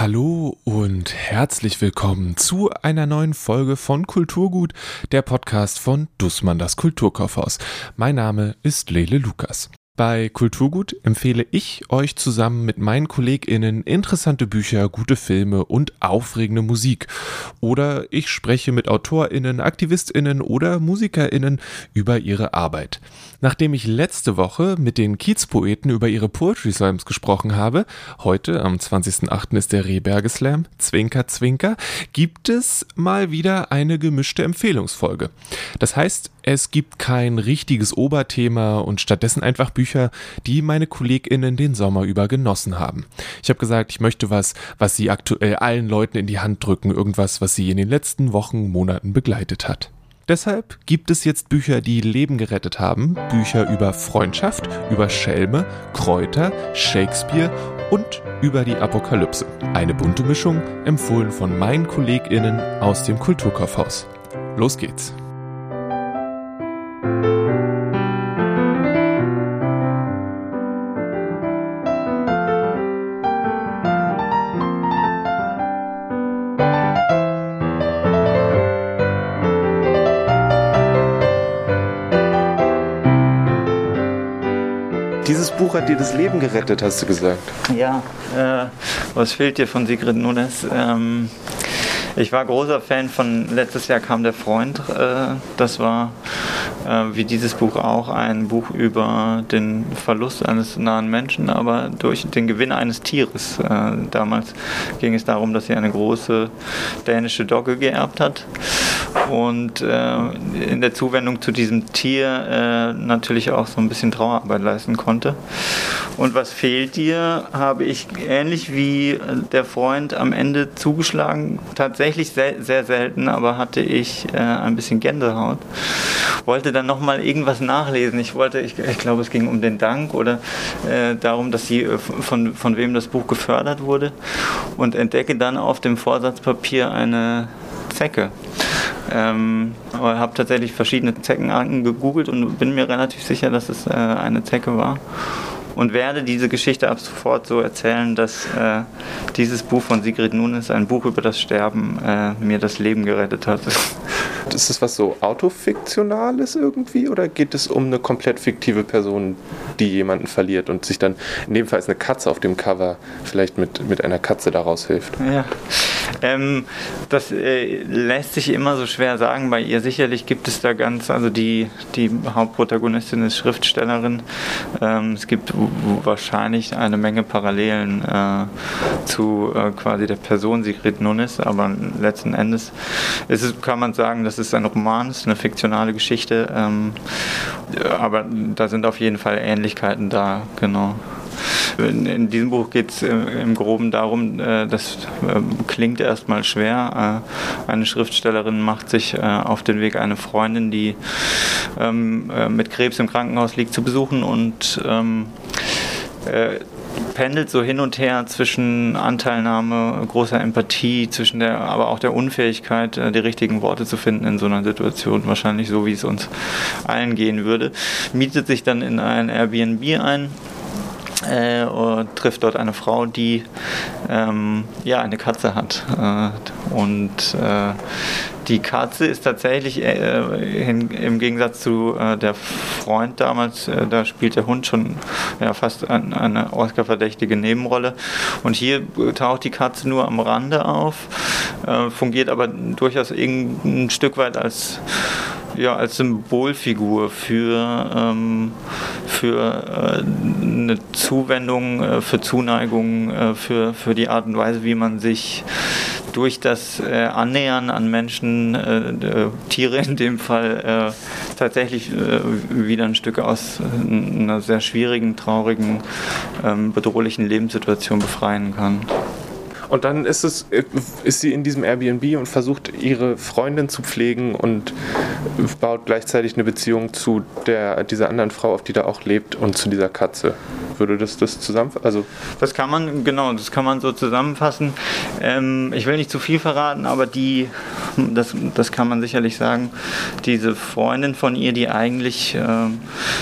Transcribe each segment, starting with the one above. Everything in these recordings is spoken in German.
Hallo und herzlich willkommen zu einer neuen Folge von Kulturgut, der Podcast von Dussmann das Kulturkaufhaus. Mein Name ist Lele Lukas. Bei Kulturgut empfehle ich euch zusammen mit meinen KollegInnen interessante Bücher, gute Filme und aufregende Musik. Oder ich spreche mit AutorInnen, AktivistInnen oder MusikerInnen über ihre Arbeit. Nachdem ich letzte Woche mit den Kiezpoeten über ihre Poetry Slams gesprochen habe, heute am 20.08. ist der Rehberge Slam, Zwinker Zwinker, gibt es mal wieder eine gemischte Empfehlungsfolge. Das heißt, es gibt kein richtiges Oberthema und stattdessen einfach Bücher, die meine KollegInnen den Sommer über genossen haben. Ich habe gesagt, ich möchte was, was sie aktuell allen Leuten in die Hand drücken, irgendwas, was sie in den letzten Wochen, Monaten begleitet hat. Deshalb gibt es jetzt Bücher, die Leben gerettet haben, Bücher über Freundschaft, über Schelme, Kräuter, Shakespeare und über die Apokalypse. Eine bunte Mischung, empfohlen von meinen KollegInnen aus dem Kulturkaufhaus. Los geht's! Dieses Buch hat dir das Leben gerettet, hast du gesagt. Ja, äh, was fehlt dir von Sigrid Nunes? Ähm, ich war großer Fan von letztes Jahr kam der Freund. Äh, das war äh, wie dieses Buch auch ein Buch über den Verlust eines nahen Menschen, aber durch den Gewinn eines Tieres. Äh, damals ging es darum, dass sie eine große dänische Dogge geerbt hat und äh, in der Zuwendung zu diesem Tier äh, natürlich auch so ein bisschen Trauerarbeit leisten konnte. Und was fehlt dir, habe ich ähnlich wie der Freund am Ende zugeschlagen. Tatsächlich sehr, sehr selten, aber hatte ich äh, ein bisschen Gänsehaut. Wollte dann nochmal irgendwas nachlesen. Ich wollte, ich, ich, glaube, es ging um den Dank oder äh, darum, dass sie äh, von, von wem das Buch gefördert wurde und entdecke dann auf dem Vorsatzpapier eine Zecke. Ähm, aber habe tatsächlich verschiedene Zeckenarten gegoogelt und bin mir relativ sicher, dass es äh, eine Zecke war. Und werde diese Geschichte ab sofort so erzählen, dass äh, dieses Buch von Sigrid Nunes, ein Buch über das Sterben, äh, mir das Leben gerettet hat. Ist das was so autofiktionales irgendwie oder geht es um eine komplett fiktive Person, die jemanden verliert und sich dann, in dem Fall ist eine Katze auf dem Cover, vielleicht mit, mit einer Katze daraus hilft? Ja. Ähm, das äh, lässt sich immer so schwer sagen. Bei ihr sicherlich gibt es da ganz, also die, die Hauptprotagonistin ist Schriftstellerin. Ähm, es gibt wahrscheinlich eine Menge Parallelen äh, zu äh, quasi der Person Sigrid Nunes, aber letzten Endes ist kann man sagen, dass es ein Roman ist, eine fiktionale Geschichte. Ähm, aber da sind auf jeden Fall Ähnlichkeiten da, genau. In, in diesem Buch geht es im Groben darum, äh, das äh, klingt erstmal schwer. Äh, eine Schriftstellerin macht sich auf den Weg, eine Freundin, die ähm, mit Krebs im Krankenhaus liegt, zu besuchen und ähm, pendelt so hin und her zwischen Anteilnahme, großer Empathie, zwischen der, aber auch der Unfähigkeit, die richtigen Worte zu finden in so einer Situation, wahrscheinlich so, wie es uns allen gehen würde, mietet sich dann in ein Airbnb ein äh, und trifft dort eine Frau, die ähm, ja eine Katze hat. Äh, und äh, die Katze ist tatsächlich äh, in, im Gegensatz zu äh, der Freund damals, äh, da spielt der Hund schon ja, fast ein, eine Oscar-verdächtige Nebenrolle. Und hier taucht die Katze nur am Rande auf, fungiert aber durchaus ein Stück weit als ja, als Symbolfigur für, ähm, für äh, eine Zuwendung, äh, für Zuneigung, äh, für, für die Art und Weise, wie man sich durch das äh, Annähern an Menschen, Tiere in dem Fall, tatsächlich wieder ein Stück aus einer sehr schwierigen, traurigen, ähm, bedrohlichen Lebenssituation befreien kann. Und dann ist es, ist sie in diesem Airbnb und versucht ihre Freundin zu pflegen und baut gleichzeitig eine Beziehung zu der, dieser anderen Frau, auf die da auch lebt und zu dieser Katze. Würde das das zusammenfassen? Also das kann man, genau, das kann man so zusammenfassen. Ähm, ich will nicht zu viel verraten, aber die das, das kann man sicherlich sagen, diese Freundin von ihr, die eigentlich, äh,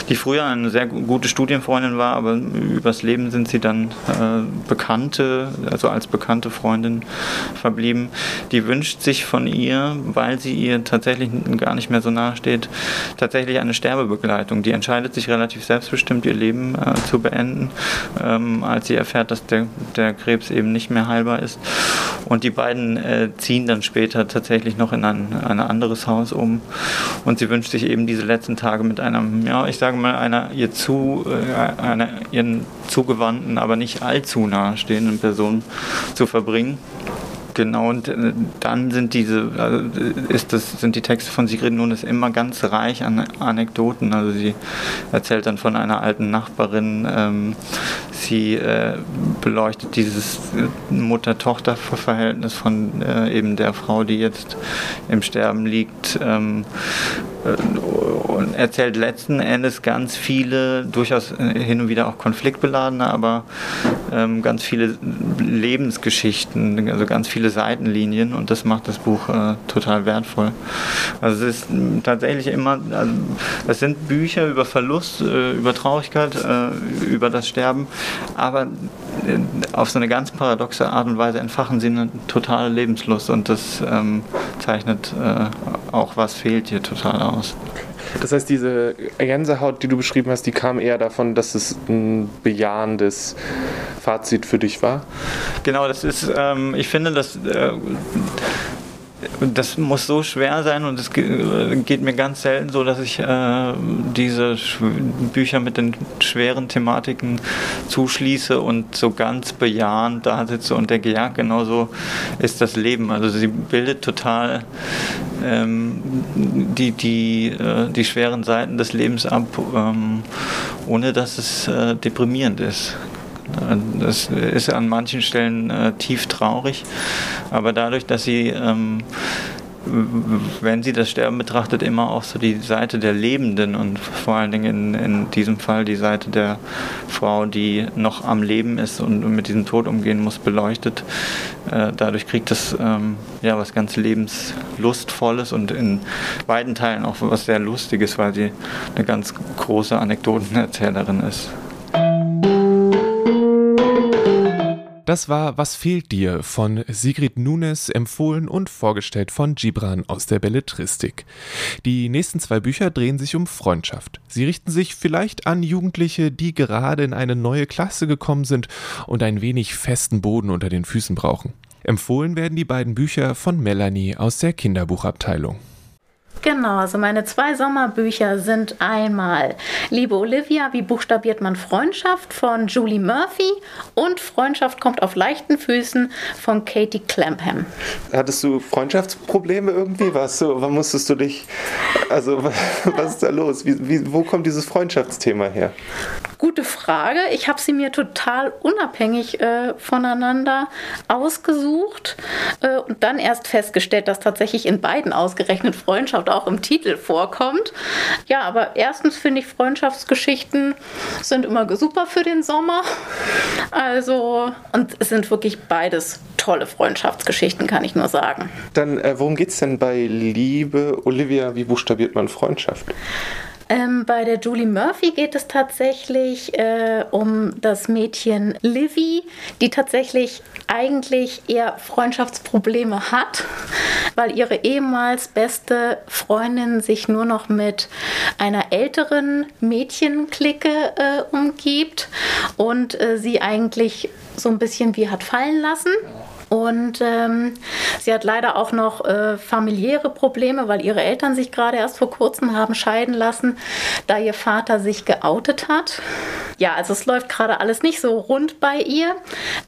die früher eine sehr gute Studienfreundin war, aber übers Leben sind sie dann äh, Bekannte, also als bekannte Freundin verblieben, die wünscht sich von ihr, weil sie ihr tatsächlich gar nicht mehr so nahe steht, tatsächlich eine Sterbebegleitung. Die entscheidet sich relativ selbstbestimmt, ihr Leben äh, zu beenden, ähm, als sie erfährt, dass der, der Krebs eben nicht mehr heilbar ist. Und die beiden äh, ziehen dann später tatsächlich noch in ein, ein anderes Haus um. Und sie wünscht sich eben diese letzten Tage mit einem, ja, ich sage mal, einer ihr zu, äh, einer ihren zugewandten, aber nicht allzu nahestehenden Person zu verbringen. Genau, und äh, dann sind diese, also ist das, sind die Texte von Sigrid Nunes immer ganz reich an Anekdoten. Also sie erzählt dann von einer alten Nachbarin, ähm, sie äh, beleuchtet dieses Mutter-Tochter-Verhältnis von äh, eben der Frau, die jetzt im Sterben liegt. Ähm, äh, und erzählt letzten Endes ganz viele, durchaus hin und wieder auch konfliktbeladene, aber ähm, ganz viele Lebensgeschichten, also ganz viele Seitenlinien und das macht das Buch äh, total wertvoll. Also es ist tatsächlich immer, also es sind Bücher über Verlust, äh, über Traurigkeit, äh, über das Sterben, aber äh, auf so eine ganz paradoxe Art und Weise entfachen sie eine totale Lebenslust und das ähm, zeichnet äh, auch, was fehlt hier total aus. Das heißt, diese Gänsehaut, die du beschrieben hast, die kam eher davon, dass es ein bejahendes Fazit für dich war? Genau, das ist, ähm, ich finde, dass äh, das muss so schwer sein und es geht mir ganz selten so, dass ich äh, diese Bücher mit den schweren Thematiken zuschließe und so ganz bejahend da sitze und denke, ja, genau so ist das Leben. Also sie bildet total ähm, die, die, äh, die schweren Seiten des Lebens ab, ähm, ohne dass es äh, deprimierend ist. Das ist an manchen Stellen äh, tief traurig, aber dadurch, dass sie, ähm, wenn sie das Sterben betrachtet, immer auch so die Seite der Lebenden und vor allen Dingen in, in diesem Fall die Seite der Frau, die noch am Leben ist und mit diesem Tod umgehen muss, beleuchtet. Äh, dadurch kriegt es ähm, ja was ganz lebenslustvolles und in beiden Teilen auch was sehr Lustiges, weil sie eine ganz große Anekdotenerzählerin ist. Das war Was fehlt dir von Sigrid Nunes, empfohlen und vorgestellt von Gibran aus der Belletristik. Die nächsten zwei Bücher drehen sich um Freundschaft. Sie richten sich vielleicht an Jugendliche, die gerade in eine neue Klasse gekommen sind und ein wenig festen Boden unter den Füßen brauchen. Empfohlen werden die beiden Bücher von Melanie aus der Kinderbuchabteilung. Genau, also meine zwei Sommerbücher sind einmal Liebe Olivia, wie buchstabiert man Freundschaft von Julie Murphy und Freundschaft kommt auf leichten Füßen von Katie Clapham. Hattest du Freundschaftsprobleme irgendwie? Warst du, wann musstest du dich, also was ist da los? Wie, wie, wo kommt dieses Freundschaftsthema her? Gute Frage. Ich habe sie mir total unabhängig äh, voneinander ausgesucht äh, und dann erst festgestellt, dass tatsächlich in beiden ausgerechnet Freundschaft auch im Titel vorkommt. Ja, aber erstens finde ich Freundschaftsgeschichten sind immer super für den Sommer. Also, und es sind wirklich beides tolle Freundschaftsgeschichten, kann ich nur sagen. Dann, äh, worum geht es denn bei Liebe, Olivia? Wie buchstabiert man Freundschaft? Ähm, bei der Julie Murphy geht es tatsächlich äh, um das Mädchen Livy, die tatsächlich eigentlich eher Freundschaftsprobleme hat, weil ihre ehemals beste Freundin sich nur noch mit einer älteren Mädchenklicke äh, umgibt und äh, sie eigentlich so ein bisschen wie hat fallen lassen. Und ähm, sie hat leider auch noch äh, familiäre Probleme, weil ihre Eltern sich gerade erst vor kurzem haben scheiden lassen, da ihr Vater sich geoutet hat. Ja, also es läuft gerade alles nicht so rund bei ihr.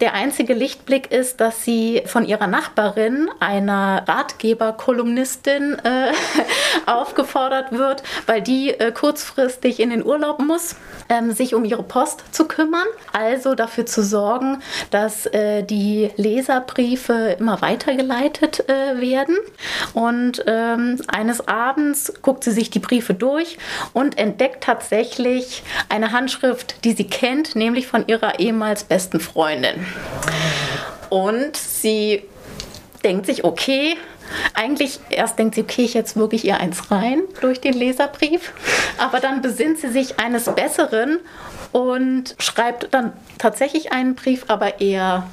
Der einzige Lichtblick ist, dass sie von ihrer Nachbarin, einer Ratgeberkolumnistin, äh, aufgefordert wird, weil die äh, kurzfristig in den Urlaub muss, ähm, sich um ihre Post zu kümmern. Also dafür zu sorgen, dass äh, die Leser Briefe immer weitergeleitet äh, werden. Und ähm, eines Abends guckt sie sich die Briefe durch und entdeckt tatsächlich eine Handschrift, die sie kennt, nämlich von ihrer ehemals besten Freundin. Und sie denkt sich, okay, eigentlich erst denkt sie, okay, ich jetzt wirklich ihr eins rein durch den Leserbrief. Aber dann besinnt sie sich eines Besseren und schreibt dann tatsächlich einen Brief, aber eher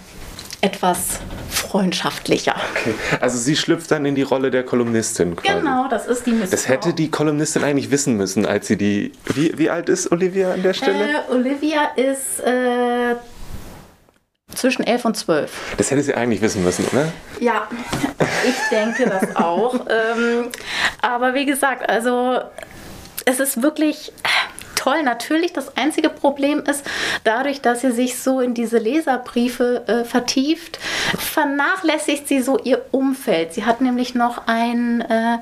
etwas freundschaftlicher. Okay, also sie schlüpft dann in die Rolle der Kolumnistin quasi. Genau, das ist die Mission. Das hätte die Kolumnistin eigentlich wissen müssen, als sie die... Wie, wie alt ist Olivia an der Stelle? Äh, Olivia ist... Äh, zwischen 11 und 12. Das hätte sie eigentlich wissen müssen, oder? Ja, ich denke das auch. ähm, aber wie gesagt, also es ist wirklich toll. Natürlich, das einzige Problem ist, dadurch, dass sie sich so in diese Leserbriefe äh, vertieft, vernachlässigt sie so ihr Umfeld. Sie hat nämlich noch einen äh,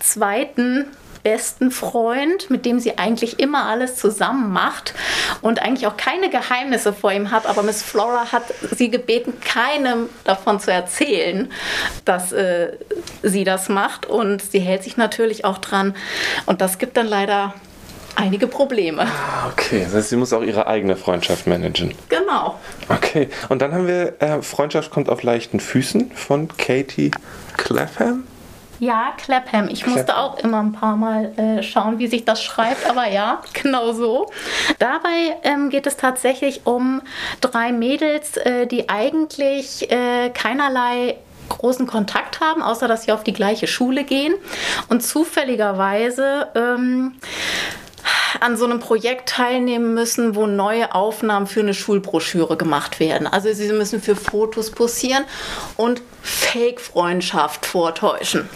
zweiten besten Freund, mit dem sie eigentlich immer alles zusammen macht und eigentlich auch keine Geheimnisse vor ihm hat. Aber Miss Flora hat sie gebeten, keinem davon zu erzählen, dass äh, sie das macht. Und sie hält sich natürlich auch dran. Und das gibt dann leider einige Probleme. Ah, okay, das heißt, sie muss auch ihre eigene Freundschaft managen. Genau. Okay, und dann haben wir äh, Freundschaft kommt auf leichten Füßen von Katie Clapham. Ja, Clapham. Ich Clapham. musste auch immer ein paar Mal äh, schauen, wie sich das schreibt, aber ja, genau so. Dabei ähm, geht es tatsächlich um drei Mädels, äh, die eigentlich äh, keinerlei großen Kontakt haben, außer dass sie auf die gleiche Schule gehen und zufälligerweise ähm, an so einem Projekt teilnehmen müssen, wo neue Aufnahmen für eine Schulbroschüre gemacht werden. Also sie müssen für Fotos posieren und Fake-Freundschaft vortäuschen,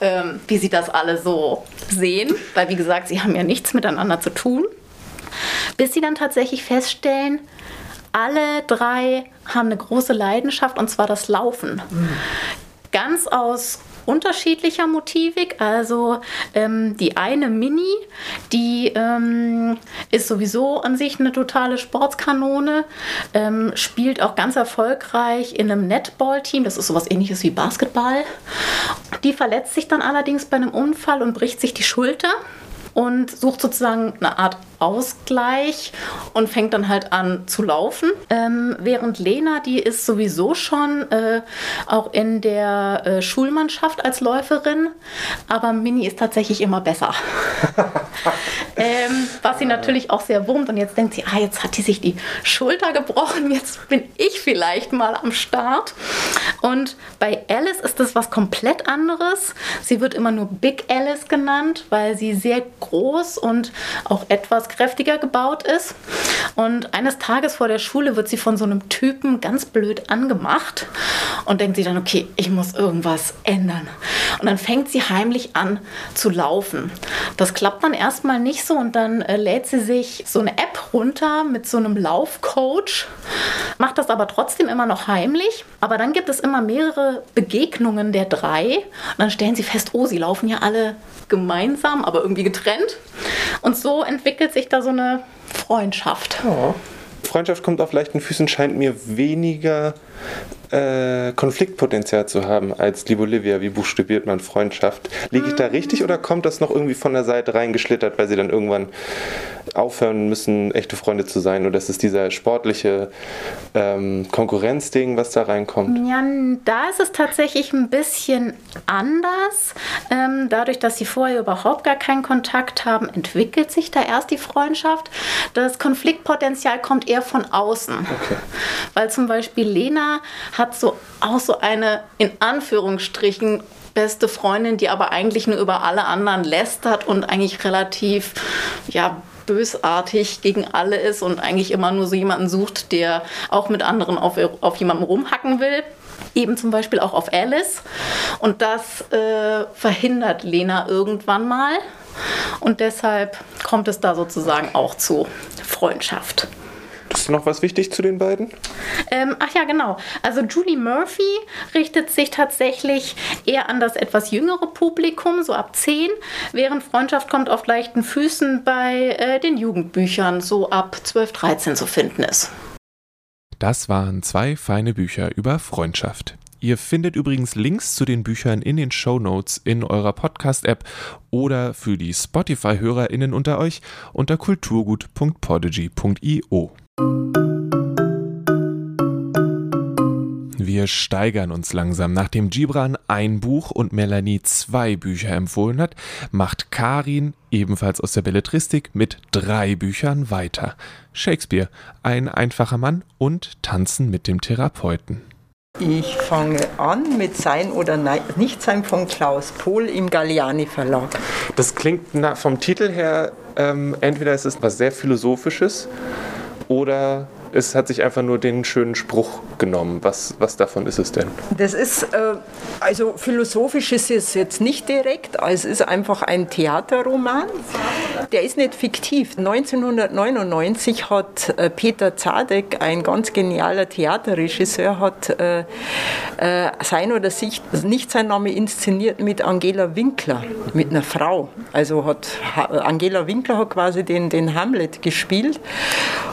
ähm, wie sie das alle so sehen, weil wie gesagt, sie haben ja nichts miteinander zu tun, bis sie dann tatsächlich feststellen, alle drei haben eine große Leidenschaft und zwar das Laufen. Mhm. Ganz aus unterschiedlicher Motivik. Also ähm, die eine Mini, die ähm, ist sowieso an sich eine totale Sportskanone, ähm, spielt auch ganz erfolgreich in einem Netball-Team. Das ist sowas ähnliches wie Basketball. Die verletzt sich dann allerdings bei einem Unfall und bricht sich die Schulter und sucht sozusagen eine Art Ausgleich und fängt dann halt an zu laufen. Ähm, während Lena, die ist sowieso schon äh, auch in der äh, Schulmannschaft als Läuferin, aber Mini ist tatsächlich immer besser. ähm, was sie natürlich auch sehr wurmt und jetzt denkt sie, ah, jetzt hat sie sich die Schulter gebrochen, jetzt bin ich vielleicht mal am Start. Und bei Alice ist das was komplett anderes. Sie wird immer nur Big Alice genannt, weil sie sehr groß und auch etwas kräftiger gebaut ist. Und eines Tages vor der Schule wird sie von so einem Typen ganz blöd angemacht und denkt sie dann, okay, ich muss irgendwas ändern. Und dann fängt sie heimlich an zu laufen. Das klappt dann erstmal nicht so und dann äh, lädt sie sich so eine App runter mit so einem Laufcoach, macht das aber trotzdem immer noch heimlich. Aber dann gibt es immer mehrere Begegnungen der drei und dann stellen sie fest, oh, sie laufen ja alle gemeinsam, aber irgendwie getrennt. Und so entwickelt sich da so eine Freundschaft. Oh. Freundschaft kommt auf leichten Füßen, scheint mir weniger äh, Konfliktpotenzial zu haben als Liebe Olivia. Wie buchstabiert man Freundschaft? Liege ich da richtig oder kommt das noch irgendwie von der Seite reingeschlittert, weil sie dann irgendwann aufhören müssen, echte Freunde zu sein? Oder ist es dieser sportliche ähm, Konkurrenzding, was da reinkommt? Ja, da ist es tatsächlich ein bisschen anders. Ähm, dadurch, dass sie vorher überhaupt gar keinen Kontakt haben, entwickelt sich da erst die Freundschaft. Das Konfliktpotenzial kommt eher von außen. Okay. Weil zum Beispiel Lena hat so auch so eine in Anführungsstrichen beste Freundin, die aber eigentlich nur über alle anderen lästert und eigentlich relativ ja bösartig gegen alle ist und eigentlich immer nur so jemanden sucht, der auch mit anderen auf, auf jemanden rumhacken will. Eben zum Beispiel auch auf Alice. Und das äh, verhindert Lena irgendwann mal. Und deshalb kommt es da sozusagen auch zu Freundschaft. Ist noch was wichtig zu den beiden? Ähm, ach ja, genau. Also Julie Murphy richtet sich tatsächlich eher an das etwas jüngere Publikum, so ab 10, während Freundschaft kommt auf leichten Füßen bei äh, den Jugendbüchern, so ab 12, 13 zu finden ist. Das waren zwei feine Bücher über Freundschaft. Ihr findet übrigens Links zu den Büchern in den Show Notes in eurer Podcast-App oder für die Spotify-HörerInnen unter euch unter kulturgut.podigy.io. Wir steigern uns langsam. Nachdem Gibran ein Buch und Melanie zwei Bücher empfohlen hat, macht Karin, ebenfalls aus der Belletristik, mit drei Büchern weiter. Shakespeare, ein einfacher Mann und Tanzen mit dem Therapeuten. Ich fange an mit Sein oder Nichtsein von Klaus Pohl im Galliani Verlag. Das klingt vom Titel her, ähm, entweder ist es was sehr Philosophisches oder es hat sich einfach nur den schönen Spruch genommen. Was, was davon ist es denn? Das ist, äh, also philosophisch ist es jetzt nicht direkt, es ist einfach ein Theaterroman. Der ist nicht fiktiv. 1999 hat äh, Peter Zadek, ein ganz genialer Theaterregisseur, hat äh, äh, sein oder sich, nicht sein Name inszeniert mit Angela Winkler, mit einer Frau. Also hat Angela Winkler hat quasi den, den Hamlet gespielt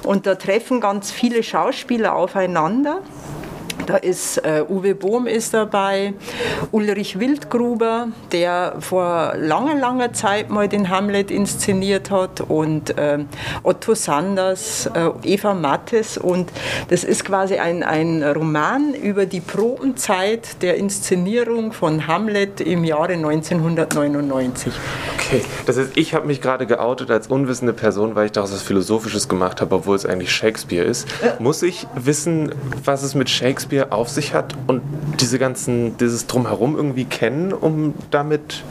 und da treffen ganz viele Schauspieler aufeinander. Da ist äh, Uwe Bohm ist dabei, Ulrich Wildgruber, der vor langer, langer Zeit mal den Hamlet inszeniert hat und äh, Otto Sanders, äh, Eva Mattes und das ist quasi ein, ein Roman über die Probenzeit der Inszenierung von Hamlet im Jahre 1999. Okay, das heißt, ich habe mich gerade geoutet als unwissende Person, weil ich daraus was Philosophisches gemacht habe, obwohl es eigentlich Shakespeare ist. Muss ich wissen, was es mit Shakespeare Shakespeare auf sich hat und diese ganzen, dieses Drumherum irgendwie kennen, um damit.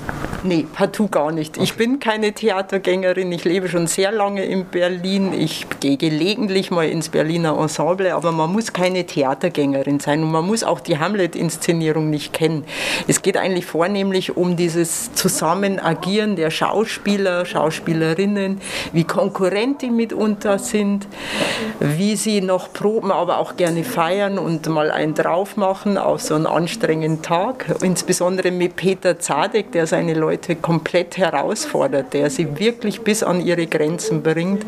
Nee, partout gar nicht. Ich bin keine Theatergängerin. Ich lebe schon sehr lange in Berlin. Ich gehe gelegentlich mal ins Berliner Ensemble, aber man muss keine Theatergängerin sein und man muss auch die Hamlet-Inszenierung nicht kennen. Es geht eigentlich vornehmlich um dieses Zusammenagieren der Schauspieler, Schauspielerinnen, wie Konkurrenten mitunter sind, wie sie noch proben, aber auch gerne feiern und mal einen drauf machen auf so einen anstrengenden Tag. Insbesondere mit Peter Zadek, der seine Leute komplett herausfordert, der sie wirklich bis an ihre Grenzen bringt,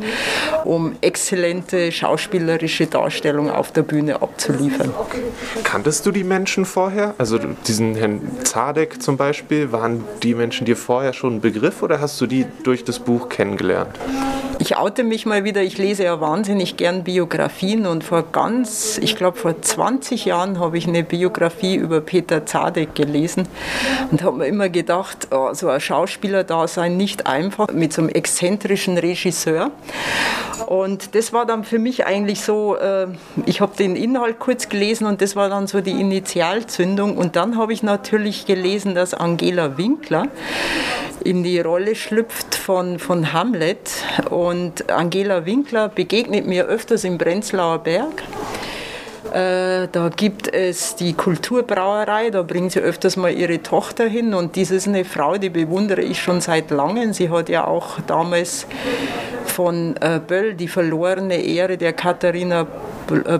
um exzellente schauspielerische Darstellung auf der Bühne abzuliefern. Kanntest du die Menschen vorher? Also diesen Herrn Zadek zum Beispiel, waren die Menschen dir vorher schon ein Begriff oder hast du die durch das Buch kennengelernt? Ich oute mich mal wieder, ich lese ja wahnsinnig gern Biografien und vor ganz, ich glaube vor 20 Jahren habe ich eine Biografie über Peter Zadek gelesen und habe mir immer gedacht, oh, so ein Schauspieler da sein nicht einfach mit so einem exzentrischen Regisseur. Und das war dann für mich eigentlich so, äh, ich habe den Inhalt kurz gelesen und das war dann so die Initialzündung und dann habe ich natürlich gelesen, dass Angela Winkler in die Rolle schlüpft von, von Hamlet. Und Angela Winkler begegnet mir öfters im Prenzlauer Berg. Äh, da gibt es die Kulturbrauerei, da bringt sie öfters mal ihre Tochter hin und das ist eine Frau, die bewundere ich schon seit langem. Sie hat ja auch damals von äh, Böll die verlorene Ehre der Katharina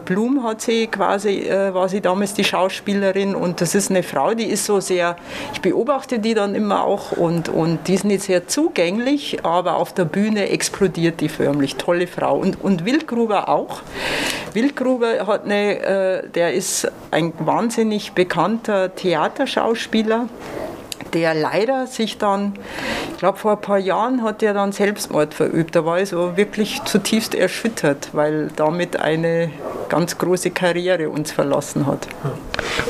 Blum hat sie quasi, äh, war sie damals die Schauspielerin und das ist eine Frau, die ist so sehr, ich beobachte die dann immer auch und, und die ist nicht sehr zugänglich, aber auf der Bühne explodiert die förmlich, tolle Frau und, und Wildgruber auch. Wildgruber hat eine, äh, der ist ein wahnsinnig bekannter Theaterschauspieler der leider sich dann, ich glaube vor ein paar Jahren hat er dann Selbstmord verübt. Da war ich so wirklich zutiefst erschüttert, weil damit eine ganz große Karriere uns verlassen hat.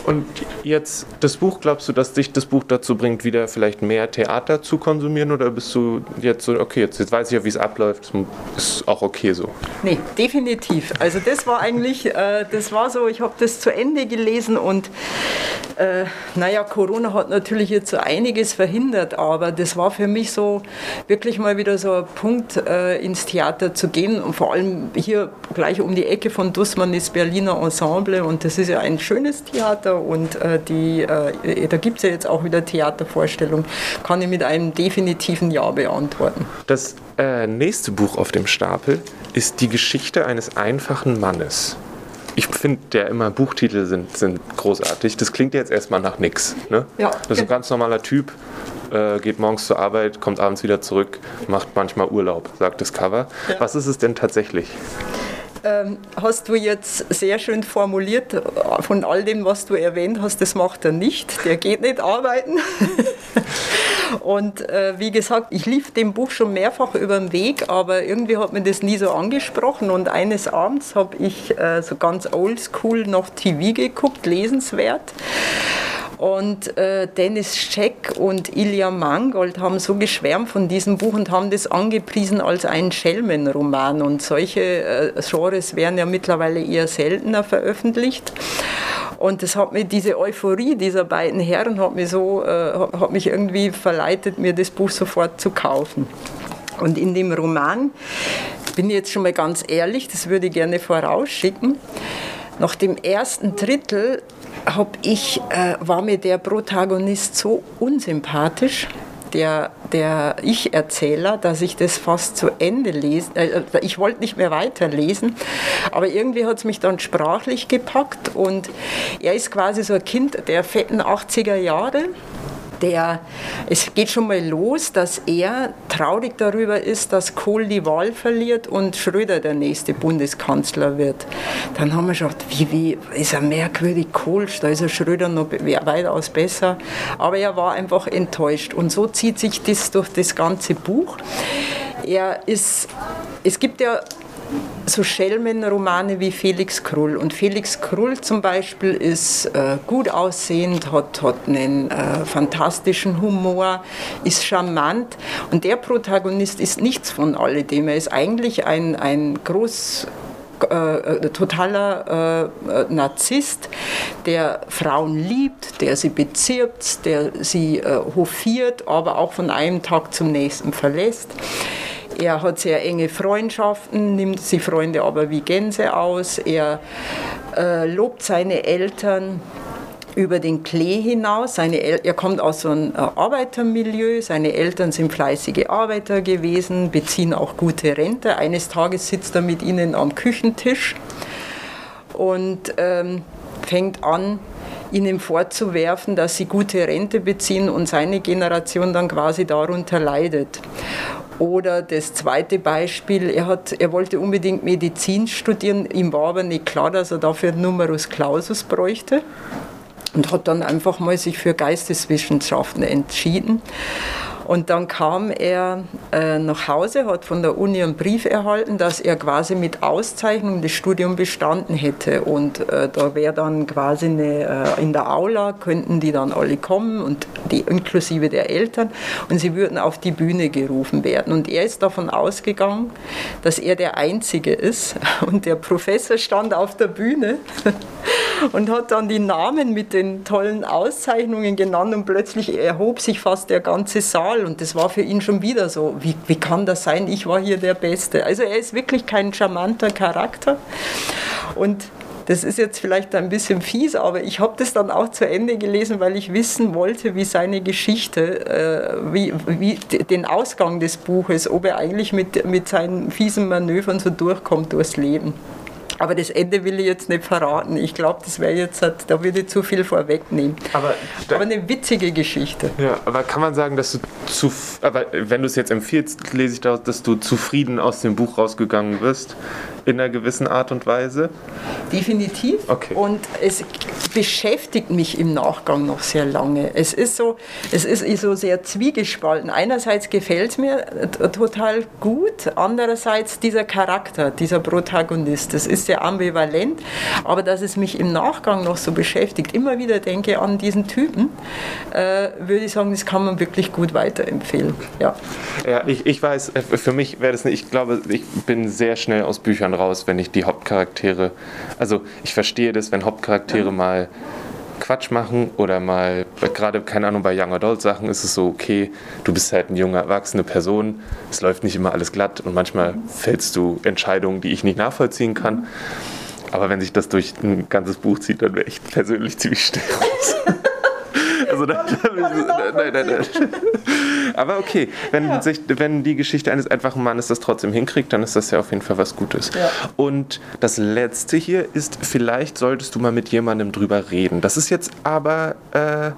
Und jetzt das Buch, glaubst du, dass dich das Buch dazu bringt, wieder vielleicht mehr Theater zu konsumieren oder bist du jetzt so, okay, jetzt, jetzt weiß ich ja, wie es abläuft, ist auch okay so? Nee, definitiv. Also das war eigentlich, äh, das war so, ich habe das zu Ende gelesen und äh, naja, Corona hat natürlich jetzt so einiges verhindert, aber das war für mich so wirklich mal wieder so ein Punkt, äh, ins Theater zu gehen. Und vor allem hier gleich um die Ecke von Dussmann ist Berliner Ensemble und das ist ja ein schönes Theater und äh, die, äh, da gibt es ja jetzt auch wieder Theatervorstellungen, kann ich mit einem definitiven Ja beantworten. Das äh, nächste Buch auf dem Stapel ist die Geschichte eines einfachen Mannes ich finde ja immer Buchtitel sind, sind großartig. Das klingt jetzt erstmal nach nichts. Ne? Ja, das ist ein ganz normaler Typ, äh, geht morgens zur Arbeit, kommt abends wieder zurück, macht manchmal Urlaub, sagt das Cover. Ja. Was ist es denn tatsächlich? Ähm, hast du jetzt sehr schön formuliert, von all dem, was du erwähnt hast, das macht er nicht. Der geht nicht arbeiten. Und äh, wie gesagt, ich lief dem Buch schon mehrfach über den Weg, aber irgendwie hat mir das nie so angesprochen. Und eines Abends habe ich äh, so ganz oldschool noch TV geguckt, lesenswert. Und äh, Dennis Scheck und Ilja Mangold haben so geschwärmt von diesem Buch und haben das angepriesen als einen Schelmenroman. Und solche äh, Genres werden ja mittlerweile eher seltener veröffentlicht. Und das hat mir, diese Euphorie dieser beiden Herren hat mich so, äh, hat mich irgendwie verleitet, mir das Buch sofort zu kaufen. Und in dem Roman, bin ich jetzt schon mal ganz ehrlich, das würde ich gerne vorausschicken, nach dem ersten Drittel hab ich, äh, war mir der Protagonist so unsympathisch, der, der Ich-Erzähler, dass ich das fast zu Ende lesen, äh, ich wollte nicht mehr weiterlesen, aber irgendwie hat es mich dann sprachlich gepackt und er ist quasi so ein Kind der fetten 80er Jahre der, es geht schon mal los, dass er traurig darüber ist, dass Kohl die Wahl verliert und Schröder der nächste Bundeskanzler wird. Dann haben wir gedacht, wie, wie ist er merkwürdig, Kohl, da ist er Schröder noch weitaus besser. Aber er war einfach enttäuscht und so zieht sich das durch das ganze Buch. Er ist, es gibt ja so Schelmenromane wie Felix Krull. Und Felix Krull zum Beispiel ist äh, gut aussehend, hat, hat einen äh, fantastischen Humor, ist charmant. Und der Protagonist ist nichts von alledem. Er ist eigentlich ein, ein groß äh, äh totaler äh, Narzisst, der Frauen liebt, der sie bezirbt, der sie äh, hofiert, aber auch von einem Tag zum nächsten verlässt. Er hat sehr enge Freundschaften, nimmt sie Freunde aber wie Gänse aus. Er äh, lobt seine Eltern über den Klee hinaus. Seine El er kommt aus so einem äh, Arbeitermilieu. Seine Eltern sind fleißige Arbeiter gewesen, beziehen auch gute Rente. Eines Tages sitzt er mit ihnen am Küchentisch und ähm, fängt an, ihnen vorzuwerfen, dass sie gute Rente beziehen und seine Generation dann quasi darunter leidet. Oder das zweite Beispiel, er, hat, er wollte unbedingt Medizin studieren, ihm war aber nicht klar, dass er dafür Numerus Clausus bräuchte und hat dann einfach mal sich für Geisteswissenschaften entschieden. Und dann kam er äh, nach Hause, hat von der Uni einen Brief erhalten, dass er quasi mit Auszeichnung das Studium bestanden hätte. Und äh, da wäre dann quasi eine, äh, in der Aula, könnten die dann alle kommen, und die, inklusive der Eltern, und sie würden auf die Bühne gerufen werden. Und er ist davon ausgegangen, dass er der Einzige ist. Und der Professor stand auf der Bühne und hat dann die Namen mit den tollen Auszeichnungen genannt und plötzlich erhob sich fast der ganze Saal und das war für ihn schon wieder so, wie, wie kann das sein, ich war hier der Beste. Also er ist wirklich kein charmanter Charakter und das ist jetzt vielleicht ein bisschen fies, aber ich habe das dann auch zu Ende gelesen, weil ich wissen wollte, wie seine Geschichte, äh, wie, wie den Ausgang des Buches, ob er eigentlich mit, mit seinen fiesen Manövern so durchkommt durchs Leben. Aber das Ende will ich jetzt nicht verraten. Ich glaube, das wäre jetzt, da würde ich zu viel vorwegnehmen. Aber, aber, eine witzige Geschichte. Ja, aber kann man sagen, dass du zu, aber wenn du es jetzt empfiehlst, lese ich daraus, dass du zufrieden aus dem Buch rausgegangen wirst? In einer gewissen Art und Weise? Definitiv. Okay. Und es beschäftigt mich im Nachgang noch sehr lange. Es ist so, es ist so sehr zwiegespalten. Einerseits gefällt es mir total gut, andererseits dieser Charakter, dieser Protagonist, das ist sehr ambivalent, aber dass es mich im Nachgang noch so beschäftigt, immer wieder denke an diesen Typen, äh, würde ich sagen, das kann man wirklich gut weiterempfehlen. Ja, ja ich, ich weiß, äh, für mich wäre das nicht, ich glaube, ich bin sehr schnell aus Büchern raus, wenn ich die Hauptcharaktere, also ich verstehe das, wenn Hauptcharaktere ja. mal Quatsch machen oder mal, gerade, keine Ahnung, bei Young Adult Sachen ist es so, okay, du bist halt eine junge, erwachsene Person, es läuft nicht immer alles glatt und manchmal fällst du Entscheidungen, die ich nicht nachvollziehen kann. Aber wenn sich das durch ein ganzes Buch zieht, dann wäre ich persönlich ziemlich still raus. Also da, nein, nein, nein. Aber okay, wenn, ja. sich, wenn die Geschichte eines einfachen Mannes das trotzdem hinkriegt, dann ist das ja auf jeden Fall was Gutes. Ja. Und das letzte hier ist, vielleicht solltest du mal mit jemandem drüber reden. Das ist jetzt aber, äh,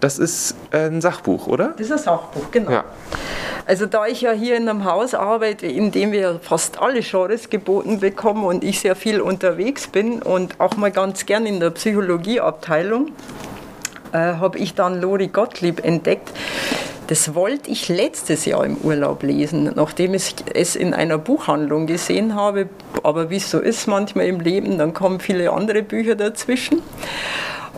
das ist ein Sachbuch, oder? Das ist ein Sachbuch, genau. Ja. Also da ich ja hier in einem Haus arbeite, in dem wir fast alle Genres geboten bekommen und ich sehr viel unterwegs bin und auch mal ganz gern in der Psychologieabteilung, äh, habe ich dann Lori Gottlieb entdeckt, Das wollte ich letztes Jahr im Urlaub lesen, nachdem ich es in einer Buchhandlung gesehen habe. Aber wie es so ist manchmal im Leben, dann kommen viele andere Bücher dazwischen.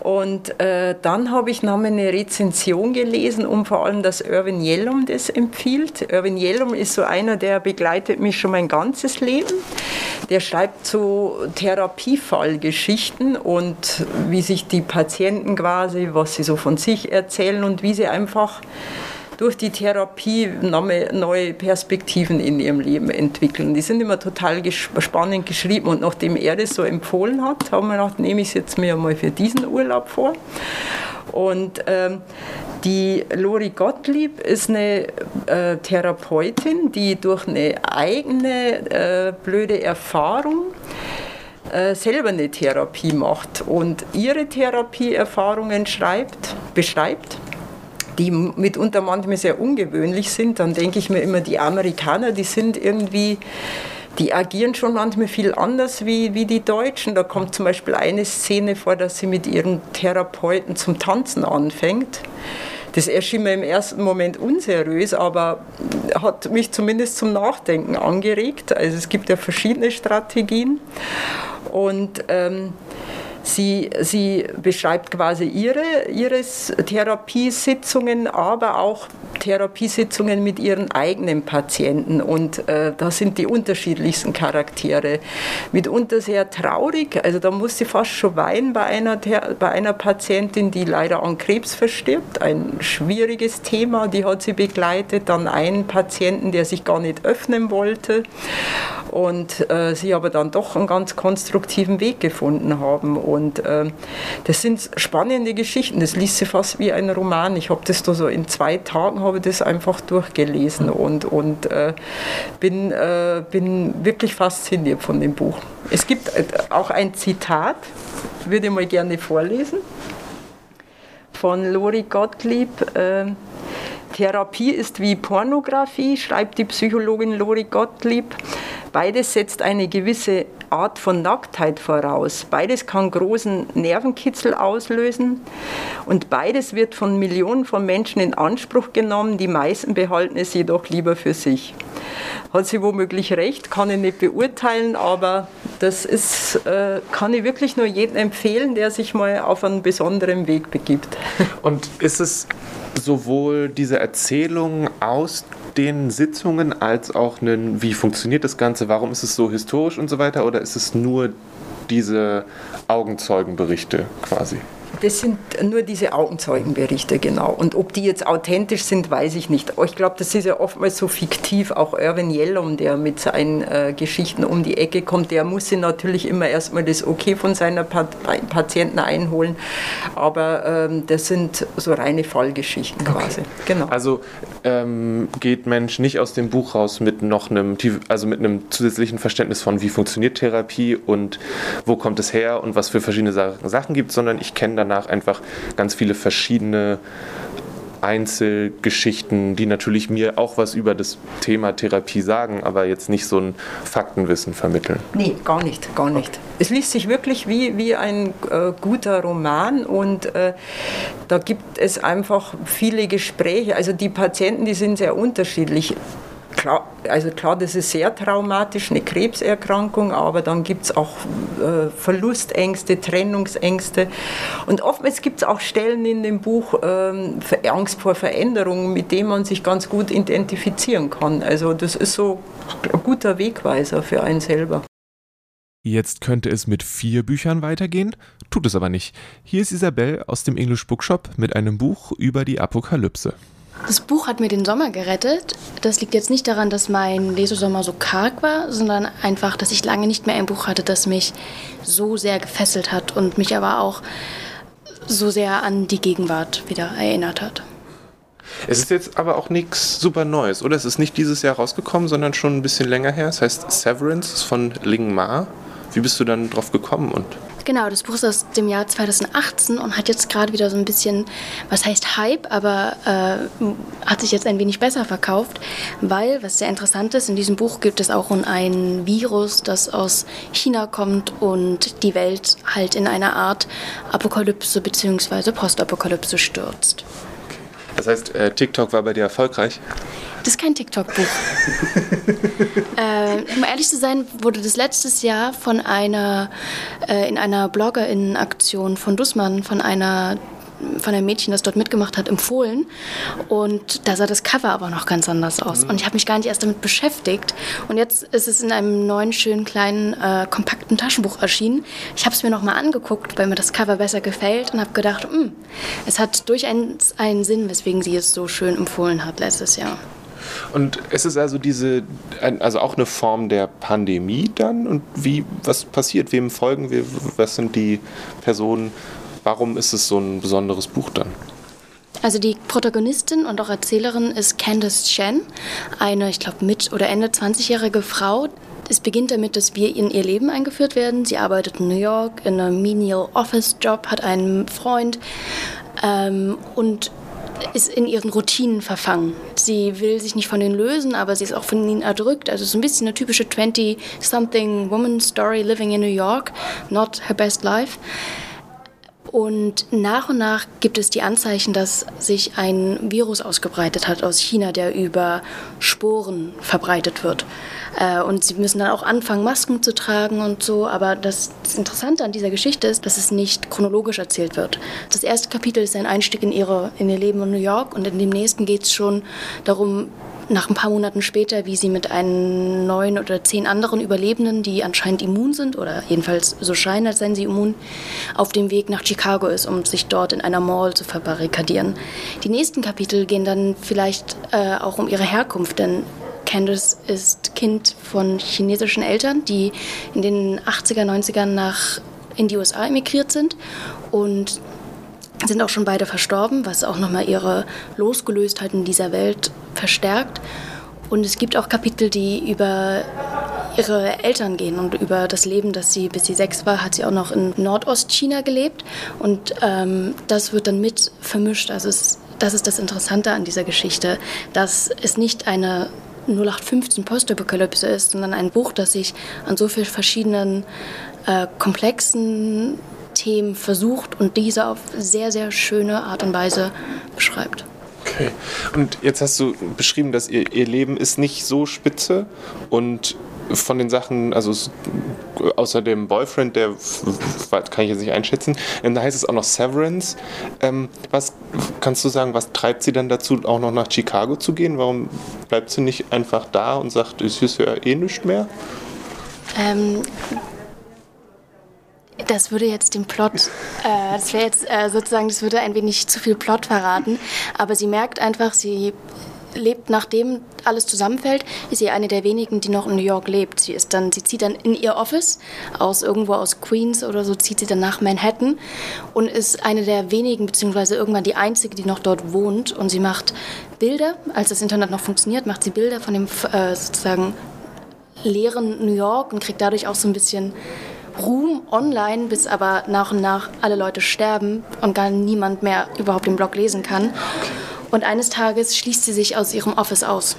Und äh, dann habe ich nochmal eine Rezension gelesen, um vor allem, dass Irvin Yellum das empfiehlt. Irvin Yellum ist so einer, der begleitet mich schon mein ganzes Leben. Der schreibt so Therapiefallgeschichten und wie sich die Patienten quasi, was sie so von sich erzählen und wie sie einfach durch die Therapie neue Perspektiven in ihrem Leben entwickeln. Die sind immer total spannend geschrieben und nachdem er das so empfohlen hat, haben wir gedacht, nehme ich es jetzt mir mal für diesen Urlaub vor. Und ähm, die Lori Gottlieb ist eine äh, Therapeutin, die durch eine eigene äh, blöde Erfahrung äh, selber eine Therapie macht und ihre Therapieerfahrungen schreibt, beschreibt die mitunter manchmal sehr ungewöhnlich sind, dann denke ich mir immer, die Amerikaner, die sind irgendwie, die agieren schon manchmal viel anders wie, wie die Deutschen. Da kommt zum Beispiel eine Szene vor, dass sie mit ihrem Therapeuten zum Tanzen anfängt. Das erschien mir im ersten Moment unseriös, aber hat mich zumindest zum Nachdenken angeregt. Also es gibt ja verschiedene Strategien. Und ähm, Sie, sie beschreibt quasi ihre ihres Therapiesitzungen, aber auch Therapiesitzungen mit ihren eigenen Patienten. Und äh, da sind die unterschiedlichsten Charaktere. Mitunter sehr traurig, also da muss sie fast schon weinen bei einer, bei einer Patientin, die leider an Krebs verstirbt. Ein schwieriges Thema, die hat sie begleitet. Dann einen Patienten, der sich gar nicht öffnen wollte und äh, sie aber dann doch einen ganz konstruktiven Weg gefunden haben. Und äh, das sind spannende Geschichten. Das liest sie fast wie ein Roman. Ich habe das da so in zwei Tagen habe das einfach durchgelesen und, und äh, bin, äh, bin wirklich fasziniert von dem Buch. Es gibt äh, auch ein Zitat, würde ich mal gerne vorlesen, von Lori Gottlieb. Therapie ist wie Pornografie, schreibt die Psychologin Lori Gottlieb. Beides setzt eine gewisse Art von Nacktheit voraus. Beides kann großen Nervenkitzel auslösen und beides wird von Millionen von Menschen in Anspruch genommen. Die meisten behalten es jedoch lieber für sich. Hat sie womöglich recht, kann ich nicht beurteilen, aber das ist, äh, kann ich wirklich nur jedem empfehlen, der sich mal auf einen besonderen Weg begibt. Und ist es sowohl diese Erzählung aus den Sitzungen als auch einen, wie funktioniert das Ganze, warum ist es so historisch und so weiter, oder ist es nur diese Augenzeugenberichte quasi? Das sind nur diese Augenzeugenberichte, genau. Und ob die jetzt authentisch sind, weiß ich nicht. Ich glaube, das ist ja oftmals so fiktiv. Auch Irvin Yellum, der mit seinen äh, Geschichten um die Ecke kommt, der muss sich natürlich immer erstmal das Okay von seiner Pat Patienten einholen. Aber ähm, das sind so reine Fallgeschichten quasi. Okay. Genau. Also ähm, geht Mensch nicht aus dem Buch raus mit noch einem, also mit einem zusätzlichen Verständnis von, wie funktioniert Therapie und wo kommt es her und was für verschiedene Sachen gibt, sondern ich kenne danach einfach ganz viele verschiedene Einzelgeschichten, die natürlich mir auch was über das Thema Therapie sagen, aber jetzt nicht so ein Faktenwissen vermitteln. Nee, gar nicht, gar nicht. Okay. Es liest sich wirklich wie, wie ein äh, guter Roman und äh, da gibt es einfach viele Gespräche. Also die Patienten, die sind sehr unterschiedlich klar, also klar, das ist sehr traumatisch, eine Krebserkrankung, aber dann gibt es auch äh, Verlustängste, Trennungsängste. Und oftmals gibt es auch Stellen in dem Buch, ähm, Angst vor Veränderungen, mit denen man sich ganz gut identifizieren kann. Also das ist so ein guter Wegweiser für einen selber. Jetzt könnte es mit vier Büchern weitergehen, tut es aber nicht. Hier ist Isabel aus dem English Bookshop mit einem Buch über die Apokalypse. Das Buch hat mir den Sommer gerettet. Das liegt jetzt nicht daran, dass mein Lesesommer so karg war, sondern einfach, dass ich lange nicht mehr ein Buch hatte, das mich so sehr gefesselt hat und mich aber auch so sehr an die Gegenwart wieder erinnert hat. Es ist jetzt aber auch nichts super Neues, oder? Es ist nicht dieses Jahr rausgekommen, sondern schon ein bisschen länger her. Es heißt Severance von Ling Ma. Wie bist du dann drauf gekommen und Genau, das Buch ist aus dem Jahr 2018 und hat jetzt gerade wieder so ein bisschen, was heißt Hype, aber äh, hat sich jetzt ein wenig besser verkauft, weil, was sehr interessant ist, in diesem Buch gibt es auch ein Virus, das aus China kommt und die Welt halt in einer Art Apokalypse bzw. Postapokalypse stürzt. Das heißt, äh, TikTok war bei dir erfolgreich? Das ist kein TikTok-Buch. äh, um ehrlich zu sein, wurde das letztes Jahr von einer, äh, in einer BloggerInnen-Aktion von Dussmann, von einer von einem Mädchen, das dort mitgemacht hat, empfohlen. Und da sah das Cover aber noch ganz anders aus. Und ich habe mich gar nicht erst damit beschäftigt. Und jetzt ist es in einem neuen, schönen, kleinen, äh, kompakten Taschenbuch erschienen. Ich habe es mir nochmal angeguckt, weil mir das Cover besser gefällt und habe gedacht, mh, hm, es hat durchaus einen Sinn, weswegen sie es so schön empfohlen hat letztes Jahr. Und es ist also diese, also auch eine Form der Pandemie dann? Und wie, was passiert? Wem folgen wir? Was sind die Personen? Warum ist es so ein besonderes Buch dann? Also die Protagonistin und auch Erzählerin ist Candace Chen, eine, ich glaube, mit oder Ende 20-jährige Frau. Es beginnt damit, dass wir in ihr Leben eingeführt werden. Sie arbeitet in New York in einem Menial Office Job, hat einen Freund ähm, und ist in ihren Routinen verfangen. Sie will sich nicht von denen lösen, aber sie ist auch von ihnen erdrückt. Also so ein bisschen eine typische 20-something woman story living in New York, not her best life. Und nach und nach gibt es die Anzeichen, dass sich ein Virus ausgebreitet hat aus China, der über Sporen verbreitet wird. Äh, und sie müssen dann auch anfangen, Masken zu tragen und so. Aber das, Interessante an dieser Geschichte ist, dass es nicht chronologisch erzählt wird. Das erste Kapitel ist ein Einstieg in, ihre, in ihr Leben in New York und in dem nächsten geht es schon darum, nach ein paar Monaten später, wie sie mit einem neun oder zehn anderen Überlebenden, die anscheinend immun sind oder jedenfalls so scheinen, als seien sie immun, auf dem Weg nach Chicago ist, um sich dort in einer Mall zu verbarrikadieren. Die nächsten Kapitel gehen dann vielleicht äh, auch um ihre Herkunft, denn Candace ist Kind von chinesischen Eltern, die in den 80er, 90ern nach in die USA emigriert sind und sind auch schon beide verstorben, was auch nochmal ihre Losgelöstheit in dieser Welt verstärkt. Und es gibt auch Kapitel, die über ihre Eltern gehen und über das Leben, das sie, bis sie sechs war, hat sie auch noch in Nordostchina gelebt. Und ähm, das wird dann mit vermischt. Also es, das ist das Interessante an dieser Geschichte, dass es nicht eine 0815 Postapokalypse ist, sondern ein Buch, das sich an so vielen verschiedenen äh, komplexen Themen versucht und diese auf sehr, sehr schöne Art und Weise beschreibt. Okay. Und jetzt hast du beschrieben, dass ihr, ihr Leben ist nicht so spitze und von den Sachen, also außer dem Boyfriend, der kann ich jetzt nicht einschätzen, ähm, da heißt es auch noch Severance. Ähm, was kannst du sagen, was treibt sie dann dazu, auch noch nach Chicago zu gehen? Warum bleibt sie nicht einfach da und sagt, es ist ja eh nichts mehr? Ähm, das würde jetzt den Plot, äh, das wäre jetzt äh, sozusagen, das würde ein wenig zu viel Plot verraten. Aber sie merkt einfach, sie lebt, nachdem alles zusammenfällt, ist sie eine der wenigen, die noch in New York lebt. Sie ist dann, sie zieht dann in ihr Office aus irgendwo aus Queens oder so, zieht sie dann nach Manhattan und ist eine der wenigen, beziehungsweise irgendwann die einzige, die noch dort wohnt. Und sie macht Bilder, als das Internet noch funktioniert, macht sie Bilder von dem äh, sozusagen leeren New York und kriegt dadurch auch so ein bisschen Ruhm online, bis aber nach und nach alle Leute sterben und gar niemand mehr überhaupt den Blog lesen kann. Und eines Tages schließt sie sich aus ihrem Office aus.